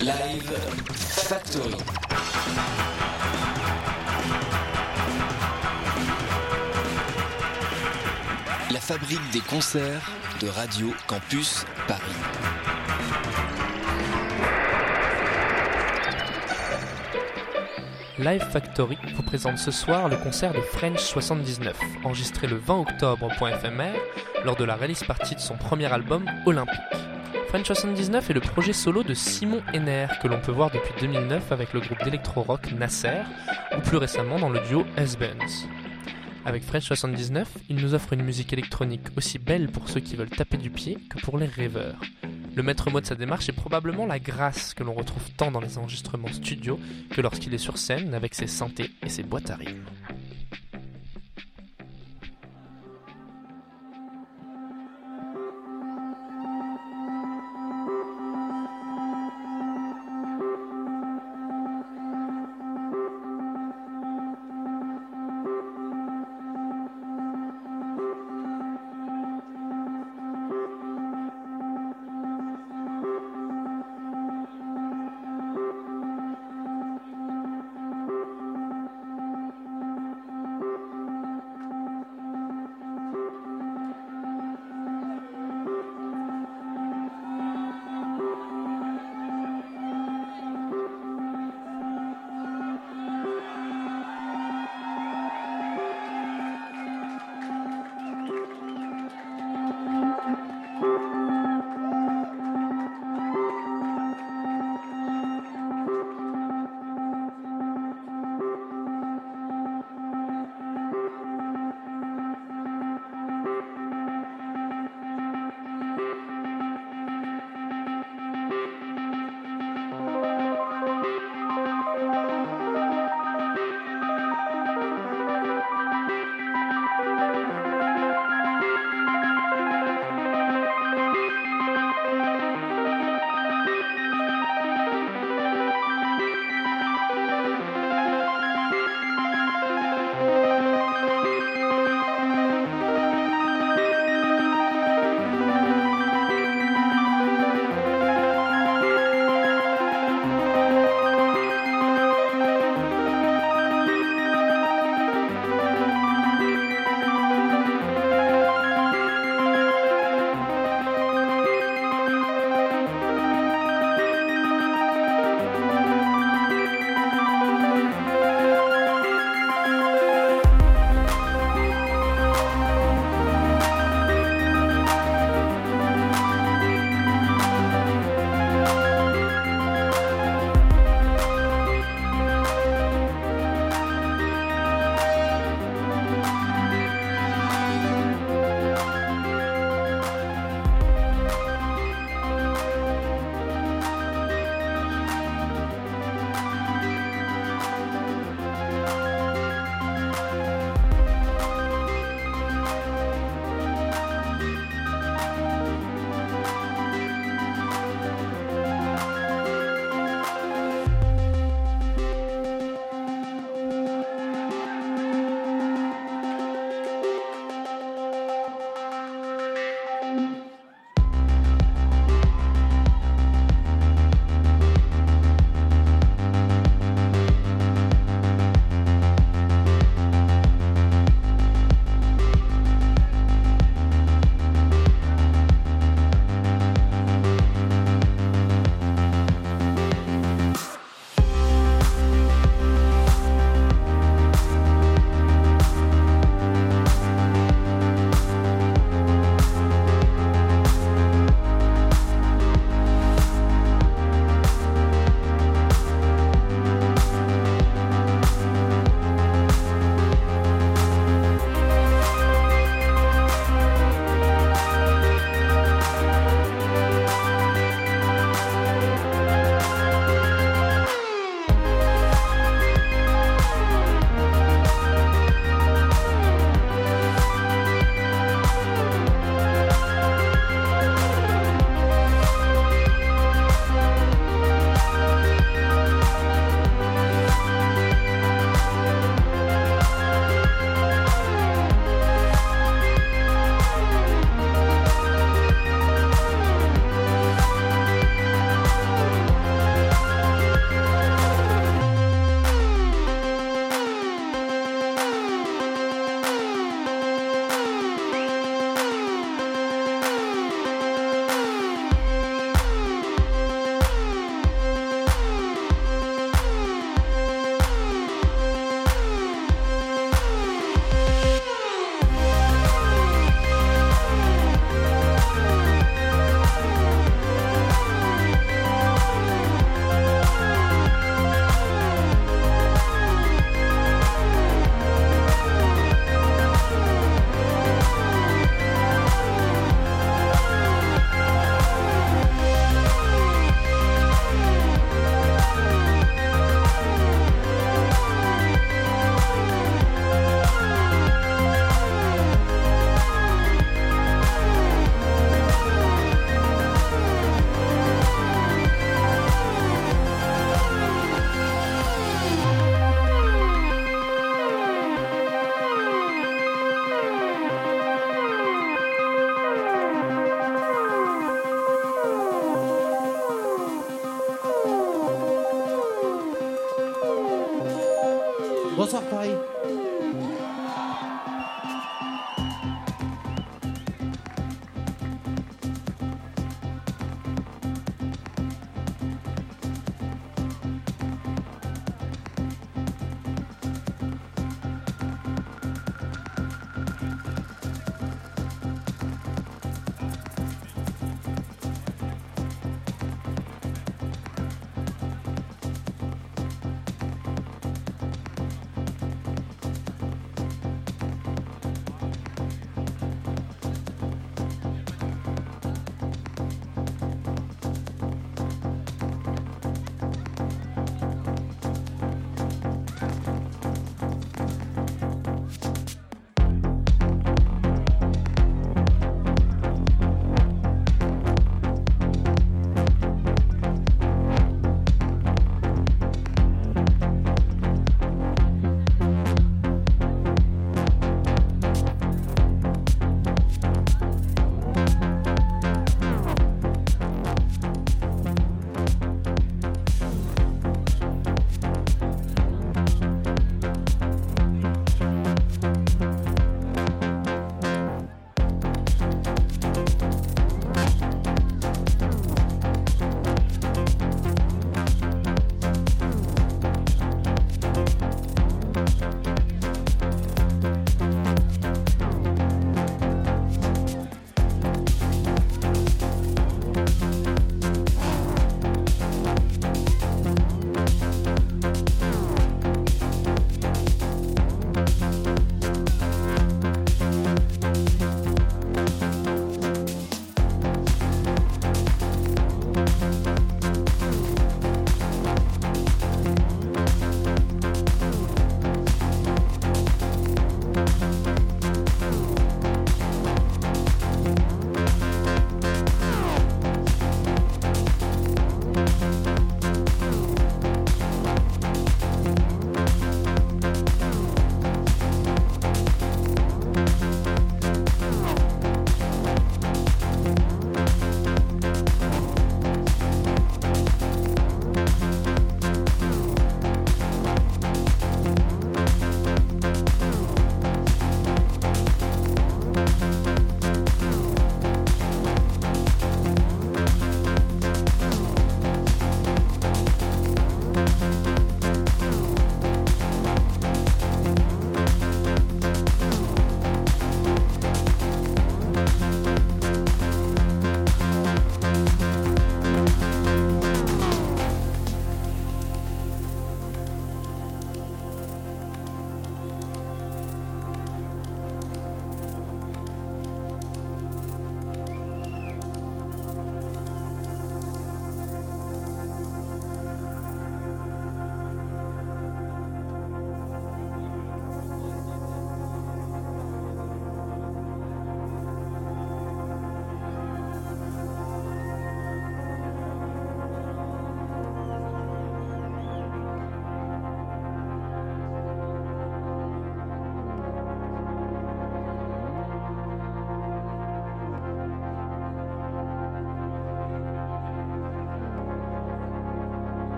Live Factory. La fabrique des concerts de Radio Campus Paris. Live Factory vous présente ce soir le concert de French 79, enregistré le 20 octobre au point éphémère lors de la release partie de son premier album Olympique. French 79 est le projet solo de Simon Henner que l'on peut voir depuis 2009 avec le groupe d'électro-rock Nasser ou plus récemment dans le duo S-Buns. Avec French 79, il nous offre une musique électronique aussi belle pour ceux qui veulent taper du pied que pour les rêveurs. Le maître mot de sa démarche est probablement la grâce que l'on retrouve tant dans les enregistrements studio que lorsqu'il est sur scène avec ses synthés et ses boîtes à rythme.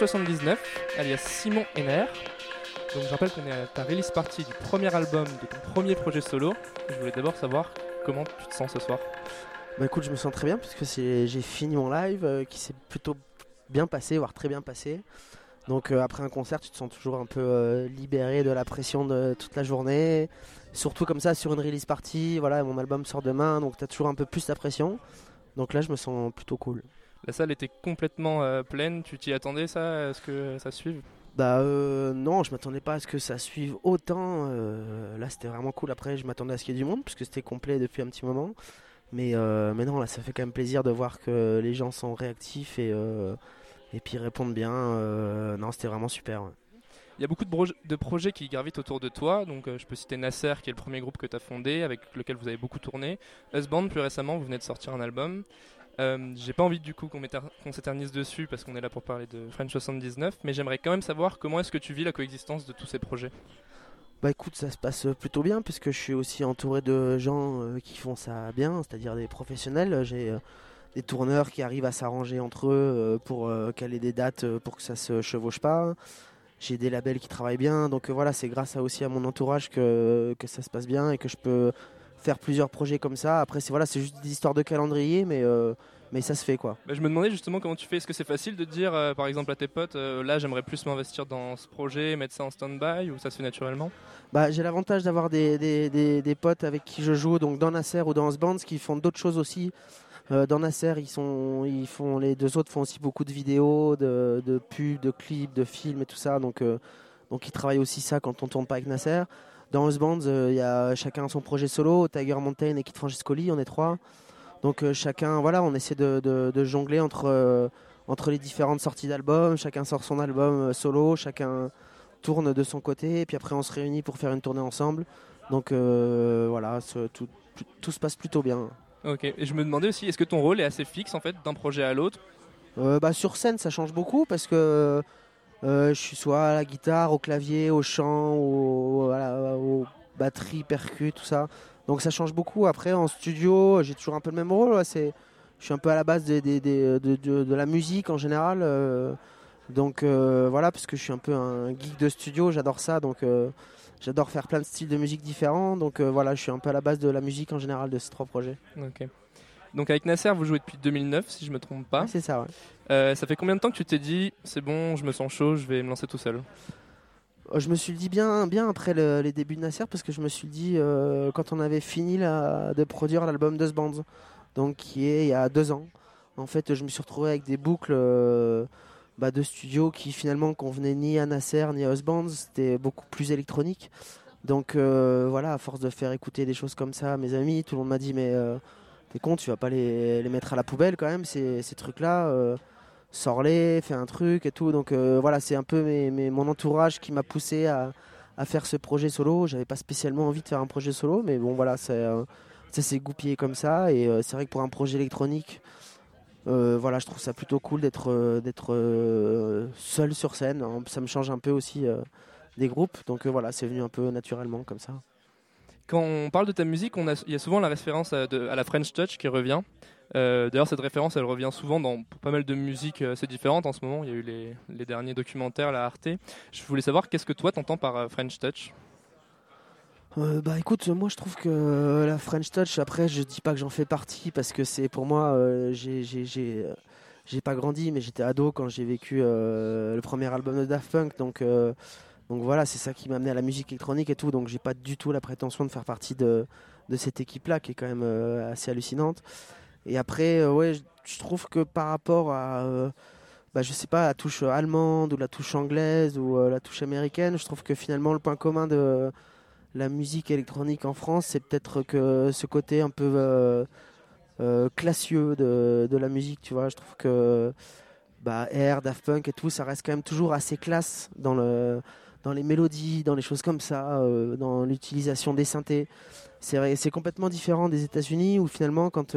79, alias Simon Henner. Donc je rappelle qu'on est à ta release party du premier album de ton premier projet solo. Je voulais d'abord savoir comment tu te sens ce soir. Bah écoute, je me sens très bien puisque j'ai fini mon live euh, qui s'est plutôt bien passé, voire très bien passé. Donc euh, après un concert, tu te sens toujours un peu euh, libéré de la pression de toute la journée. Surtout comme ça sur une release party, voilà, mon album sort demain, donc tu as toujours un peu plus la pression. Donc là, je me sens plutôt cool. La salle était complètement euh, pleine, tu t'y attendais ça Est-ce que ça suive? Bah non, je m'attendais pas à ce que ça suive autant. là, c'était vraiment cool. Après, je m'attendais à ce qu'il y ait du monde puisque c'était complet depuis un petit moment. Mais, mais non, là, ça fait quand même plaisir de voir que les gens sont réactifs et et puis répondre bien. Euh, non, c'était vraiment super. Il y a beaucoup de, projets qui gravitent autour de toi. Donc, euh, je peux citer Nasser, qui est le premier groupe que tu as fondé, avec lequel vous avez beaucoup tourné. Usband, plus récemment, vous venez de sortir un album. Euh, j'ai pas envie du coup qu'on s'éternise dessus parce qu'on est là pour parler de French 79, mais j'aimerais quand même savoir comment est-ce que tu vis la coexistence de tous ces projets. Bah écoute, ça se passe plutôt bien puisque je suis aussi entouré de gens qui font ça bien, c'est-à-dire des professionnels. J'ai des tourneurs qui arrivent à s'arranger entre eux euh, pour euh, caler des dates euh, pour que ça se chevauche pas. J'ai des labels qui travaillent bien, donc voilà, c'est grâce aussi à mon entourage que ça se passe bien et que je peux faire plusieurs projets comme ça. Après, c'est voilà, c'est juste des histoires de calendrier, mais mais ça se fait quoi. Bah, je me demandais justement comment tu fais. Est-ce que c'est facile de dire, par exemple, à tes potes, là j'aimerais plus m'investir dans ce projet, mettre ça en stand-by, ou ça se fait naturellement? Bah, J'ai l'avantage d'avoir des, des, des, des, potes avec qui je joue, donc dans Nasser ou dans Sbands, qui font d'autres choses aussi. Euh, dans Nasser, ils, sont, ils font, les deux autres font aussi beaucoup de vidéos, de, de pubs, de clips, de films et tout ça. Donc, euh, donc ils travaillent aussi ça quand on tourne pas avec Nasser. Dans Husbands, euh, il y a chacun son projet solo. Tiger Mountain et Kit Francescoli, on est trois. Donc chacun, voilà, on essaie de, de, jongler entre, entre les différentes sorties d'albums. Chacun sort son album solo, chacun tourne de son côté. Et puis après, on se réunit pour faire une tournée ensemble. Donc voilà, tout, tout se passe plutôt bien. Ok, et je me demandais aussi, est-ce que ton rôle est assez fixe en fait d'un projet à l'autre? Euh, bah, Sur scène, ça change beaucoup parce que euh, je suis soit à la guitare, au clavier, au chant, au, aux batteries, percus, tout ça. Donc ça change beaucoup. Après, en studio, j'ai toujours un peu le même rôle. Je suis un peu à la base de, de, la musique en général. Euh, donc voilà, parce que je suis un peu un geek de studio, j'adore ça. Donc J'adore faire plein de styles de musique différents, donc euh, voilà, je suis un peu à la base de la musique en général de ces trois projets. Donc avec Nasser, vous jouez depuis 2009, si je me trompe pas. c'est ça, ouais. Euh, ça fait combien de temps que tu t'es dit, c'est bon, je me sens chaud, je vais me lancer tout seul? Euh, je me suis dit bien, bien après les débuts de Nasser parce que je me suis dit quand on avait fini de produire l'album de Bands, donc qui est il y a deux ans. En fait, je me suis retrouvé avec des boucles bah, de studios qui finalement convenaient ni à Nasser ni à Husbands, c'était beaucoup plus électronique. Donc euh, voilà, à force de faire écouter des choses comme ça à mes amis, tout le monde m'a dit mais euh, t'es con, tu vas pas les, mettre à la poubelle quand même, ces, trucs-là, euh, sors-les, fais un truc et tout. Donc voilà, c'est un peu mon entourage qui m'a poussé à, faire ce projet solo. J'avais pas spécialement envie de faire un projet solo, mais bon voilà, ça s'est goupillé comme ça. Et c'est vrai que pour un projet électronique, euh, voilà, je trouve ça plutôt cool d'être euh, euh, seul sur scène. Ça me change un peu aussi des groupes, donc voilà, c'est venu un peu naturellement comme ça. Quand on parle de ta musique, il y a souvent la référence à, la French Touch qui revient. D'ailleurs, cette référence, elle revient souvent dans pas mal de musiques assez différentes en ce moment. Il y a eu les, derniers documentaires, la Arte. Je voulais savoir, qu'est-ce que toi t'entends par French Touch? Euh, bah écoute, moi je trouve que la French Touch, après je dis pas que j'en fais partie parce que c'est pour moi, euh, j'ai pas grandi, mais j'étais ado quand j'ai vécu euh, le premier album de Daft Punk, donc, donc voilà, c'est ça qui m'a amené à la musique électronique et tout, donc j'ai pas du tout la prétention de faire partie de, cette équipe-là qui est quand même assez hallucinante. Et après, ouais, je trouve que par rapport à bah, je sais pas, la touche allemande ou la touche anglaise ou la touche américaine, je trouve que finalement le point commun de, la musique électronique en France, c'est peut-être que ce côté un peu euh, euh, classieux de, la musique, tu vois. Je trouve que bah, Air, Daft Punk et tout, ça reste quand même toujours assez classe dans, le, dans les mélodies, dans les choses comme ça, euh, dans l'utilisation des synthés. C'est, complètement différent des États-Unis où finalement, quand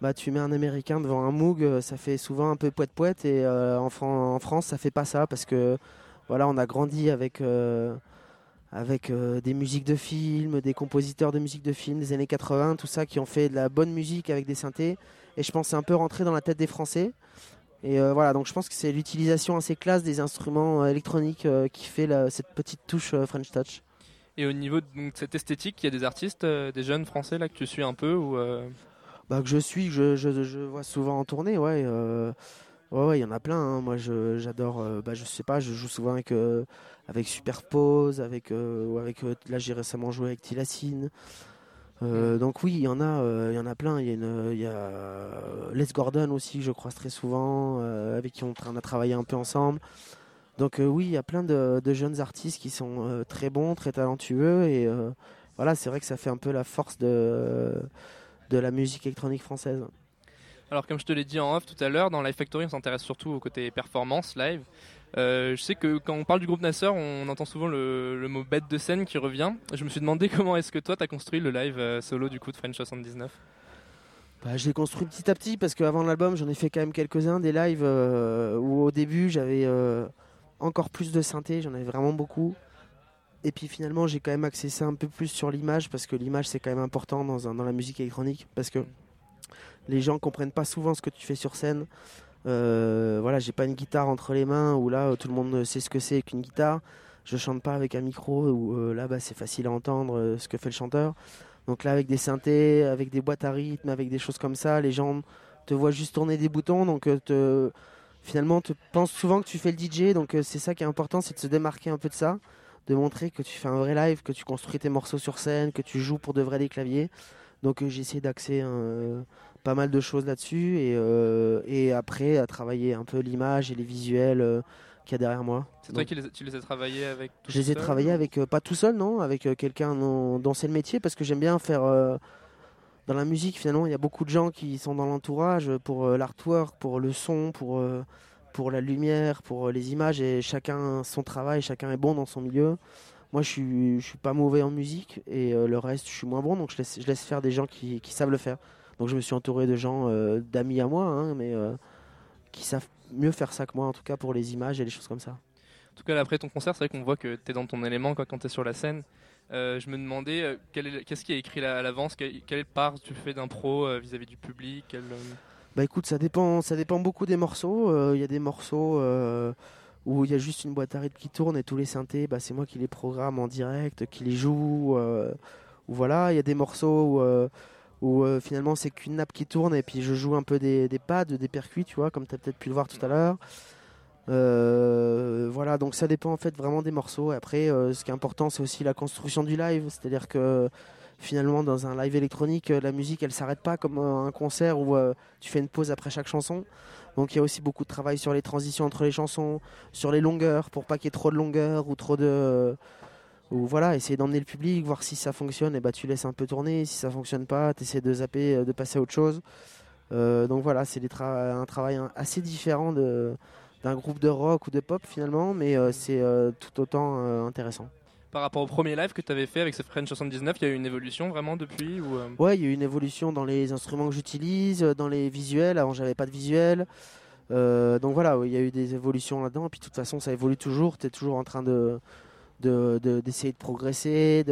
bah, tu mets un Américain devant un Moog, ça fait souvent un peu poète-poète et en, en, France, ça fait pas ça parce que voilà, on a grandi avec avec euh, des musiques de films, des compositeurs de musique de films des années 80, tout ça, qui ont fait de la bonne musique avec des synthés. Et je pense c'est un peu rentré dans la tête des Français. Et euh, voilà, donc je pense que c'est l'utilisation assez classe des instruments euh, électroniques euh, qui fait la- cette petite touche euh, French Touch. Et au niveau de donc, cette esthétique, il y a des artistes, des jeunes français là que tu suis un peu ou Bah, que je suis, je, je, je vois souvent en tournée, ouais. ouais, ouais, il y en a plein. hein. Moi, je- j'adore, euh, bah, je sais pas, je joue souvent avec, euh, avec Superpose, avec, euh, ou avec là, j'ai récemment joué avec Tilacine. Euh, donc oui, il y en a, euh, il y en a plein. Il y a, une, il y a euh, Les Gordon aussi, que je croise très souvent, euh, avec qui on, on a travaillé un peu ensemble. Donc euh, oui, il y a plein de, de jeunes artistes qui sont euh, très bons, très talentueux, et euh, voilà, c'est vrai que ça fait un peu la force de, de la musique électronique française. Alors comme je te l'ai dit en off tout à l'heure, dans Live Factory on s'intéresse surtout au côté performance, live. Euh, je sais que quand on parle du groupe Nasser, on entend souvent le, mot bête de scène qui revient. Je me suis demandé comment est-ce que toi t'as construit le live euh, solo du coup de French 79 Bah, je l'ai construit petit à petit parce qu'avant l'album, j'en ai fait quand même quelques-uns des lives euh, où au début j'avais encore plus de synthé, j'en avais vraiment beaucoup. Et puis finalement, j'ai quand même axé ça un peu plus sur l'image parce que l'image c'est quand même important dans, dans la musique électronique parce que les gens comprennent pas souvent ce que tu fais sur scène. Euh, voilà, j'ai pas une guitare entre les mains où là tout le monde sait ce que c'est qu'une guitare. Je chante pas avec un micro où euh, là bah, c'est facile à entendre euh, ce que fait le chanteur. Donc là, avec des synthés, avec des boîtes à rythme, avec des choses comme ça, les gens te voient juste tourner des boutons, donc euh, te, finalement, te pensent souvent que tu fais le DJ. Donc euh, c'est ça qui est important, c'est de se démarquer un peu de ça, de montrer que tu fais un vrai live, que tu construis tes morceaux sur scène, que tu joues pour de vrai des claviers. Donc euh, j'ai essayé d'axer euh, pas mal de choses là-dessus et, euh, et après à travailler un peu l'image et les visuels euh, qu'il y a derrière moi. C'est toi qui les, tu les as travaillés avec tout je les ai travaillés avec, euh, pas tout seul, non, avec quelqu'un le métier, parce que j'aime bien faire. dans la musique, finalement, il y a beaucoup de gens qui sont dans l'entourage pour l'artwork, pour le son, pour, pour la lumière, pour les images, et chacun son travail, chacun est bon dans son milieu. Moi, je suis, je suis pas mauvais en musique, et le reste, je suis moins bon, donc je laisse, je laisse faire des gens qui, qui savent le faire. Donc je me suis entouré de gens, euh, d'amis à moi, hein, mais euh, qui savent mieux faire ça que moi, en tout cas pour les images et les choses comme ça. En tout cas, après ton concert, c'est vrai qu'on voit que tu es dans ton élément quoi, quand tu es sur la scène. Euh, je me demandais qu'est-ce qui est écrit à l'avance, quelle, part tu fais d'impro vis-à-vis du public? Quel, Bah écoute, ça dépend, ça dépend beaucoup des morceaux. Il y a des morceaux où il y a juste une boîte à rythme qui tourne et tous les synthés, bah, c'est moi qui les programme en direct, qui les joue. euh, ou voilà, il y a des morceaux où, euh, où, euh, finalement c'est qu'une nappe qui tourne et puis je joue un peu des, des pads, des percuits, tu vois, comme tu as peut-être pu le voir tout à l'heure. Euh, voilà, donc ça dépend en fait vraiment des morceaux. Et après, euh, ce qui est important, c'est aussi la construction du live, c'est-à-dire que finalement dans un live électronique, la musique elle s'arrête pas comme un concert où tu fais une pause après chaque chanson. Donc il y a aussi beaucoup de travail sur les transitions entre les chansons, sur les longueurs pour pas qu'il y ait trop de longueur ou trop de ou voilà, essayer d'emmener le public, voir si ça fonctionne et bah tu laisses un peu tourner, si ça fonctionne pas, tu essaies de zapper, euh, de passer à autre chose. Euh, donc voilà, c'est tra- un travail hein, assez différent d'un groupe de rock ou de pop finalement, mais euh, c'est euh, tout autant intéressant. Par rapport au premier live que tu avais fait avec ce French 79, il y a eu une évolution vraiment depuis ou, Ouais, il y a eu une évolution dans les instruments que j'utilise, dans les visuels. Avant, j'avais pas de visuel. Donc voilà, ouais, il y a eu des évolutions là-dedans. Et puis de toute façon, ça évolue toujours. Tu es toujours en train de de- de- d'essayer de, progresser.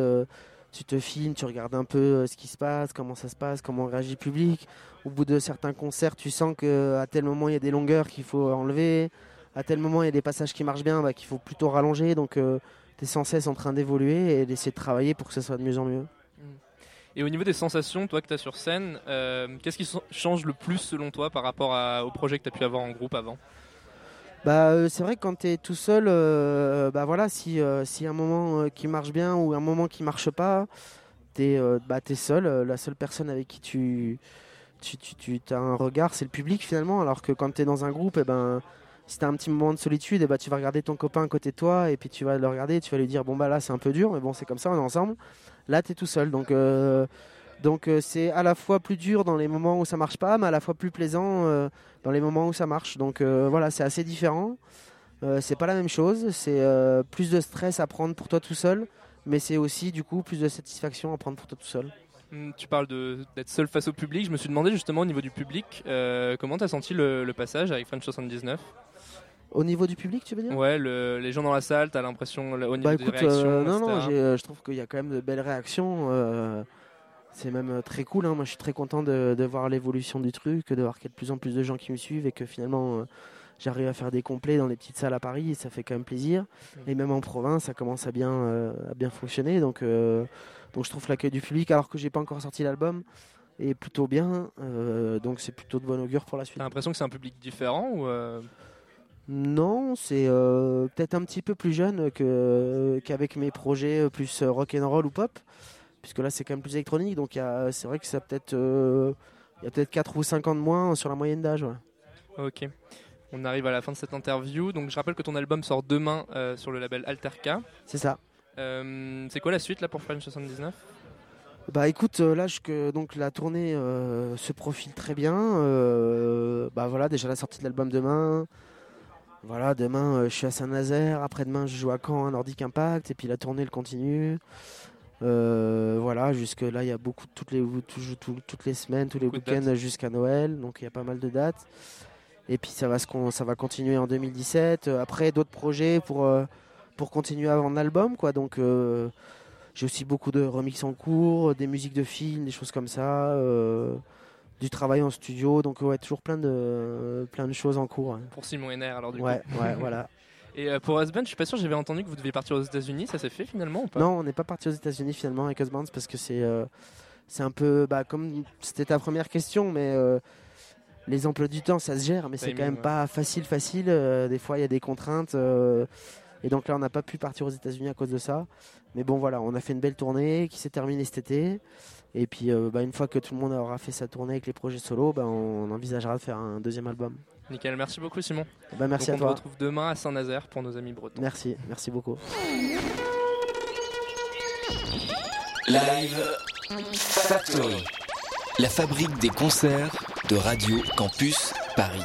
Tu te filmes, tu regardes un peu euh, ce qui se passe, comment ça se passe, comment réagit le public. Au bout de certains concerts, tu sens qu'à tel moment, il y a des longueurs qu'il faut enlever. À tel moment, il y a des passages qui marchent bien, bah, qu'il faut plutôt rallonger. Donc tu es sans cesse en train d'évoluer et d'essayer de travailler pour que ce soit de mieux en mieux. Et au niveau des sensations, toi que tu as sur scène, euh, qu'est-ce qui change le plus selon toi par rapport au projet que tu as pu avoir en groupe avant? Bah, euh, c'est vrai que quand tu es tout seul, euh, bah voilà, si euh, a un moment euh, qui marche bien ou un moment qui marche pas, tu es, bah, t'es seul. euh, la seule personne avec qui tu, tu, tu, as un regard, c'est le public finalement. Alors que quand tu es dans un groupe, et ben, si tu as un petit moment de solitude, et bah, tu vas regarder ton copain à côté de toi et puis tu vas le regarder et tu vas lui dire Bon, bah là, c'est un peu dur, mais bon, c'est comme ça, on est ensemble. Là, tu es tout seul. Donc. euh, donc euh, c'est à la fois plus dur dans les moments où ça marche pas, mais à la fois plus plaisant euh, dans les moments où ça marche. Donc euh, voilà, c'est assez différent. C'est pas la même chose. C'est plus de stress à prendre pour toi tout seul, mais c'est aussi du coup plus de satisfaction à prendre pour toi tout seul. Hum, Tu parles d'être seul face au public. Je me suis demandé justement au niveau du public, comment tu as senti le, le passage avec French 79 Au niveau du public, tu veux dire? Ouais, le- les gens dans la salle, tu as l'impression au niveau Bah des écoute, réactions euh, non, non, etc. je trouve qu'il y a quand même de belles réactions. C'est même euh, très cool. hein. Moi, je suis très content de, de voir l'évolution du truc, de voir qu'il y a de plus en plus de gens qui me suivent et que finalement, euh, j'arrive à faire des complets dans les petites salles à Paris et ça fait quand même plaisir. Et même en province, ça commence à bien, euh, à bien fonctionner. Donc, euh, donc, je trouve l'accueil du public, alors que j'ai pas encore sorti l'album, est plutôt bien. Donc, c'est plutôt de bon augure pour la suite. T'as l'impression que c'est un public différent ou euh, Non, c'est peut-être un petit peu plus jeune que, qu'avec mes projets plus rock and roll ou pop, puisque là c'est quand même plus électronique, donc c'est vrai que ça peut-être euh, il y a peut-être 4 ou 5 ans de moins sur la moyenne d'âge. ouais. Ok. On arrive à la fin de cette interview. Donc je rappelle que ton album sort demain euh, sur le label Alterca. C'est ça. Euh, c'est quoi la suite là pour French 79 Bah écoute, là je- que donc la tournée euh, se profile très bien. bah voilà, déjà la sortie de l'album demain. Voilà, demain je suis à Saint-Nazaire, après-demain je joue à Caen à Nordic Impact, et puis la tournée elle continue. Euh, voilà, jusque là il y a beaucoup toutes les tout- tout- toutes les semaines, tous les week-ends jusqu'à Noël, donc il y a pas mal de dates. Et puis ça va se ça va continuer en 2017. Euh, Après d'autres projets pour euh, pour continuer à vendre l'album quoi. Donc euh, j'ai aussi beaucoup de remix en cours, des musiques de films, des choses comme ça, euh, du travail en studio. Donc ouais, toujours plein de plein de choses en cours. hein. Pour Simon Henner alors du Ouais, coup. ouais, voilà. Et euh, pour Husband, je suis pas sûr, j'avais entendu que vous deviez partir aux États-Unis. Ça s'est fait finalement ou pas? Non, on n'est pas parti aux États-Unis finalement avec Husbands parce que c'est euh, c'est un peu bah, comme c'était ta première question, mais euh, les emplois du temps ça se gère, mais c'est quand même ouais. pas facile, facile. euh, des fois il y a des contraintes. et donc là, on n'a pas pu partir aux États-Unis à cause de ça. Mais bon, voilà, on a fait une belle tournée qui s'est terminée cet été. Et puis, bah, une fois que tout le monde aura fait sa tournée avec les projets solo, bah, on envisagera de faire un deuxième album. Nickel, merci beaucoup Simon. Bah, merci Donc, à on toi. retrouve demain à Saint-Nazaire pour nos amis bretons. Merci, merci beaucoup. Live Factory. La fabrique des concerts de Radio Campus Paris.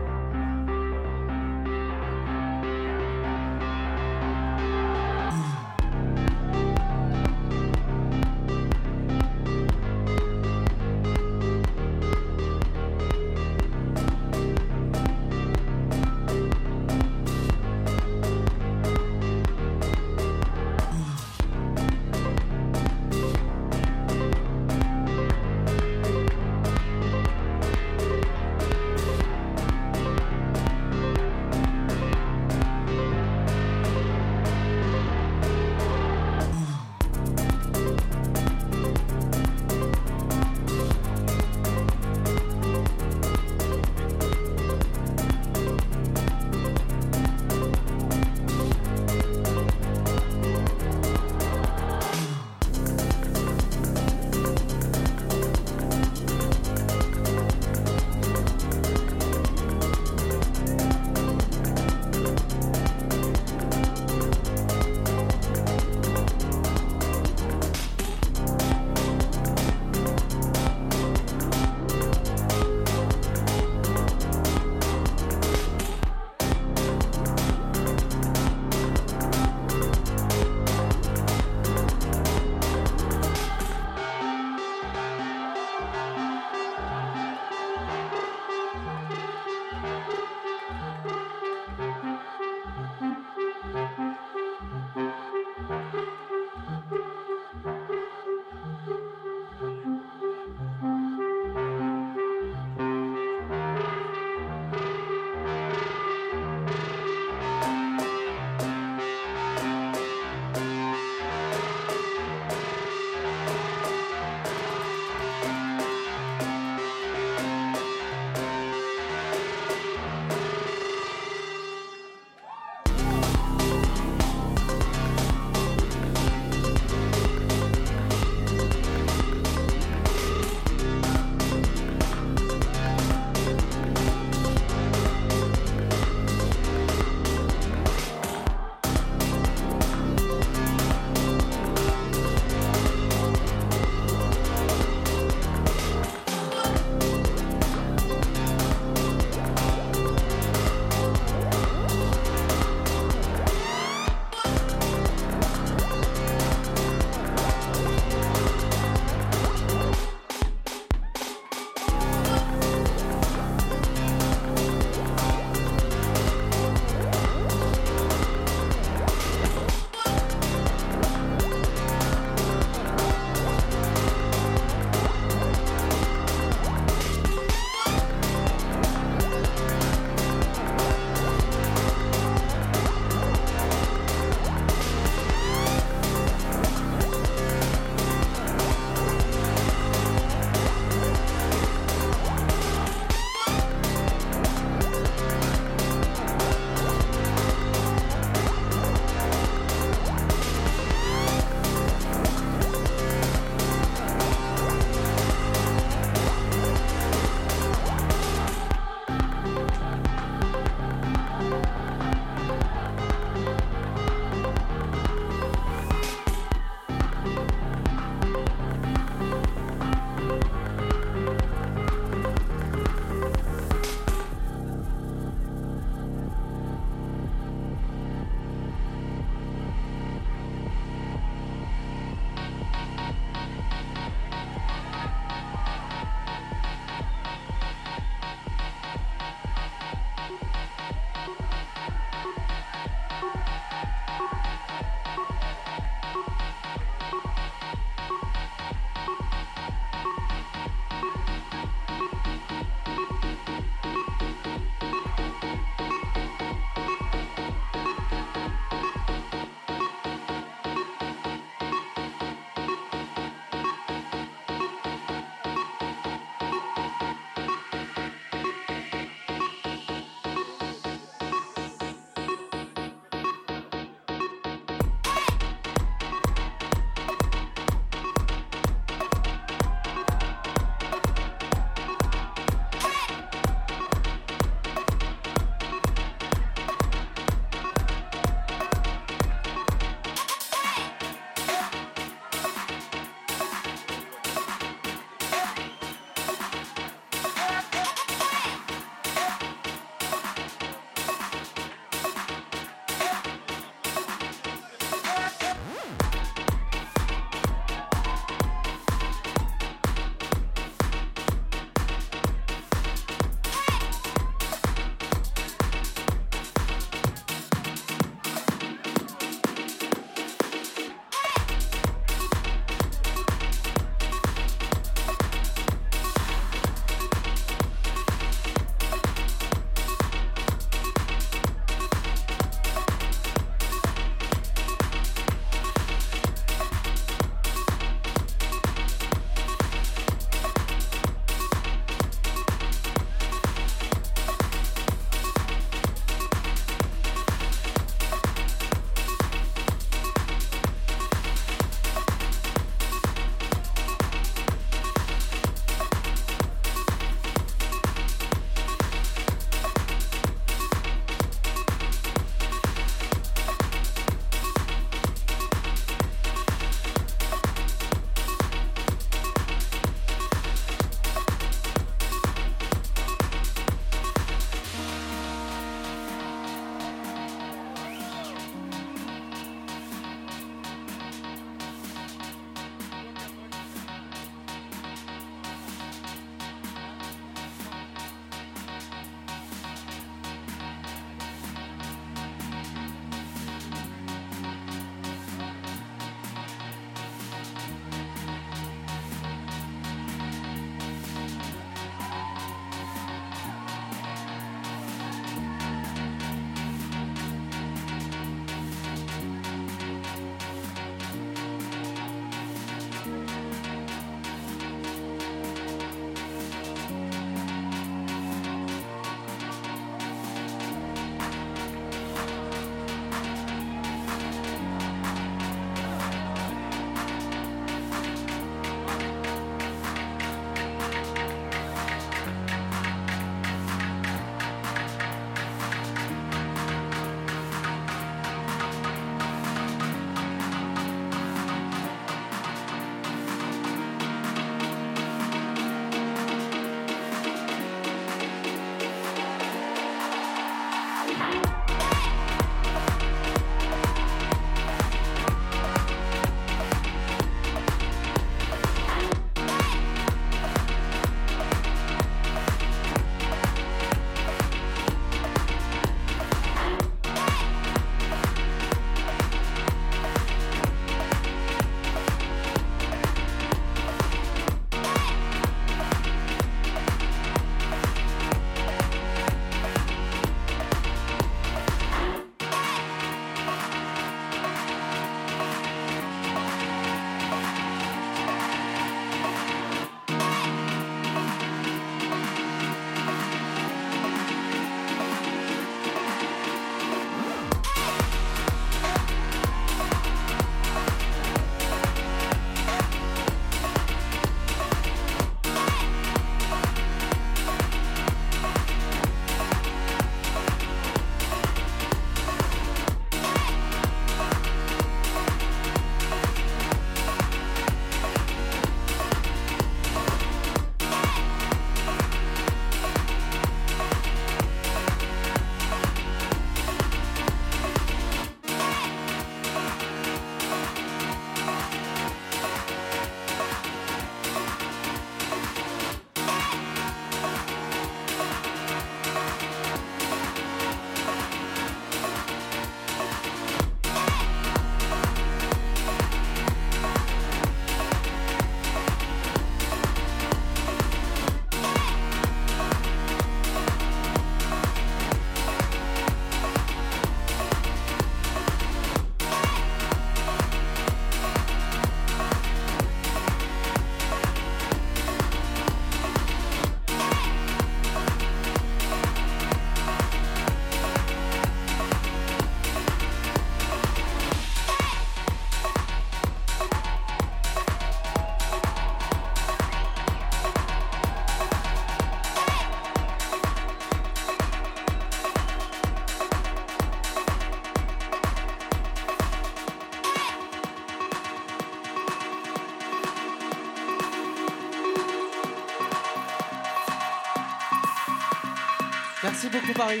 Merci beaucoup Paris.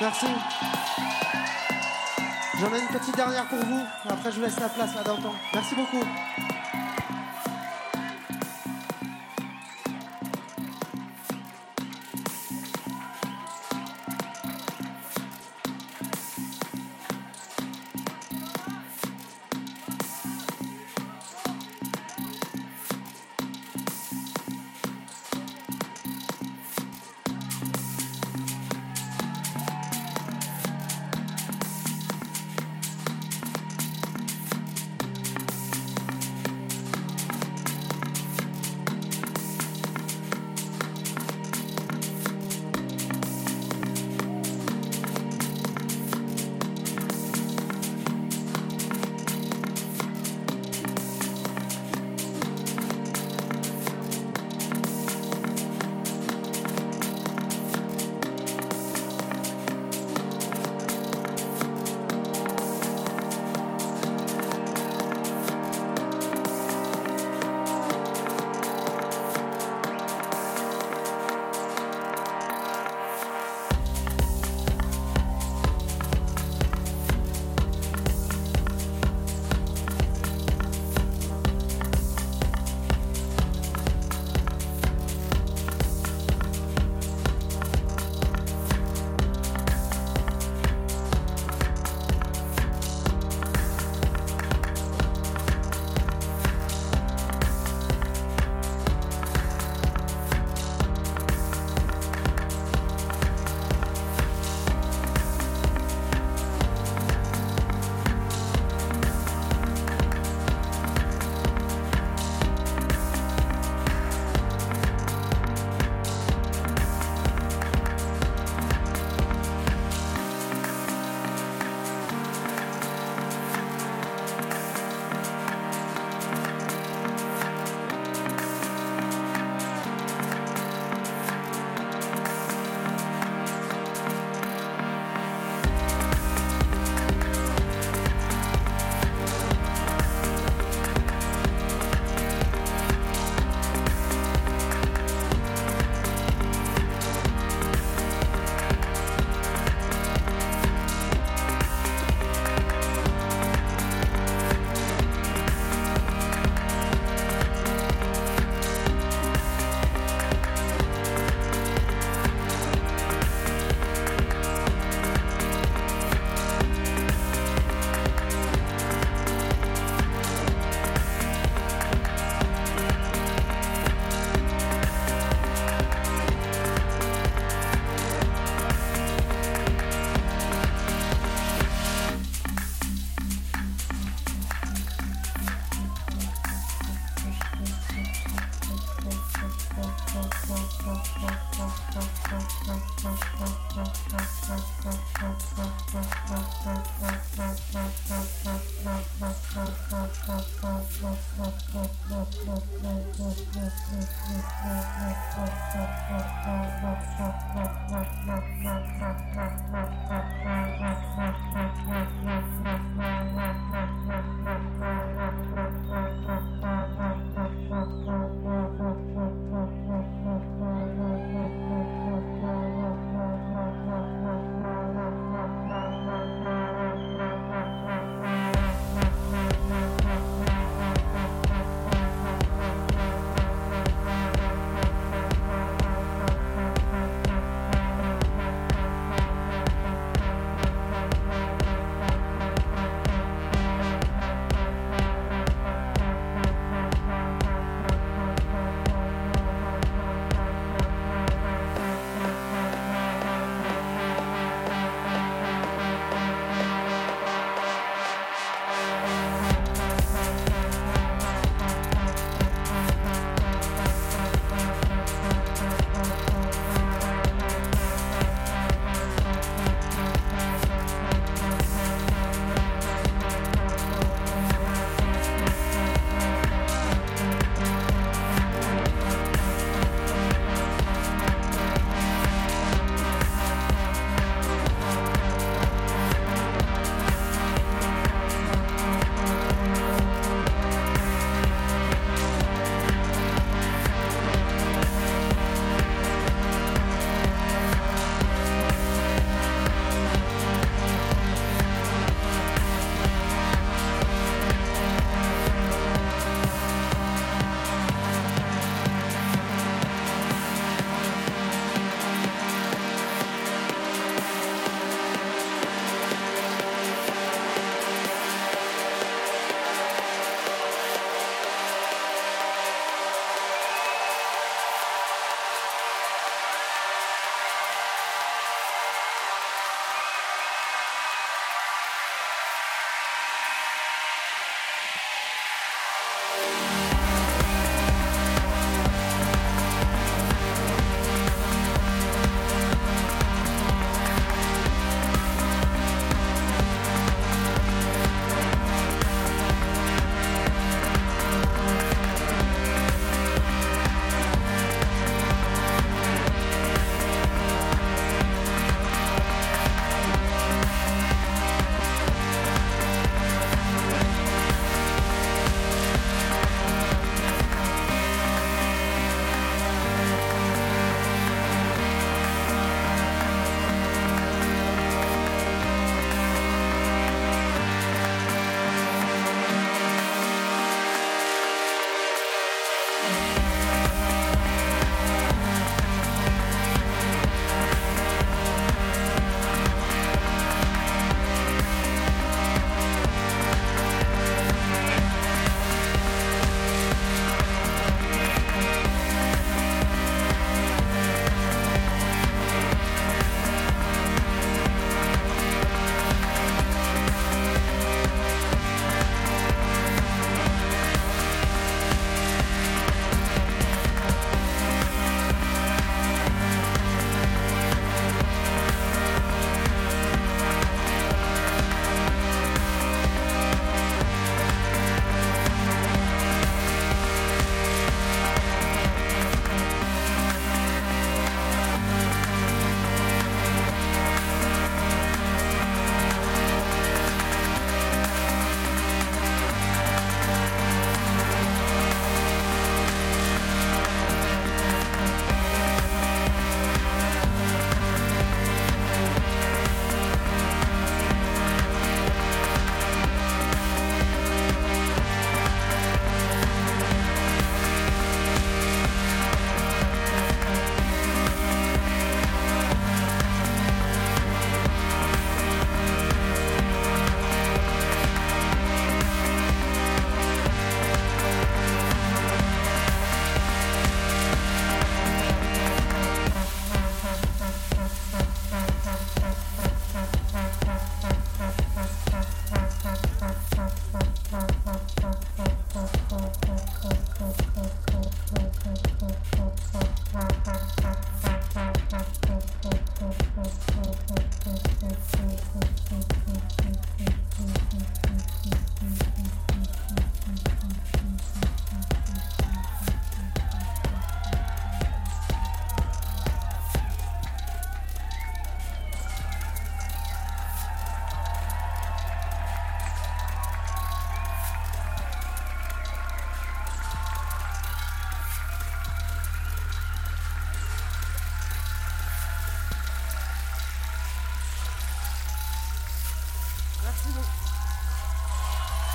Merci. J'en ai une petite dernière pour vous. Après je vous laisse la place à Danton. Merci beaucoup.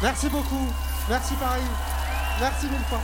Merci beaucoup. Merci Paris. Merci mille fois.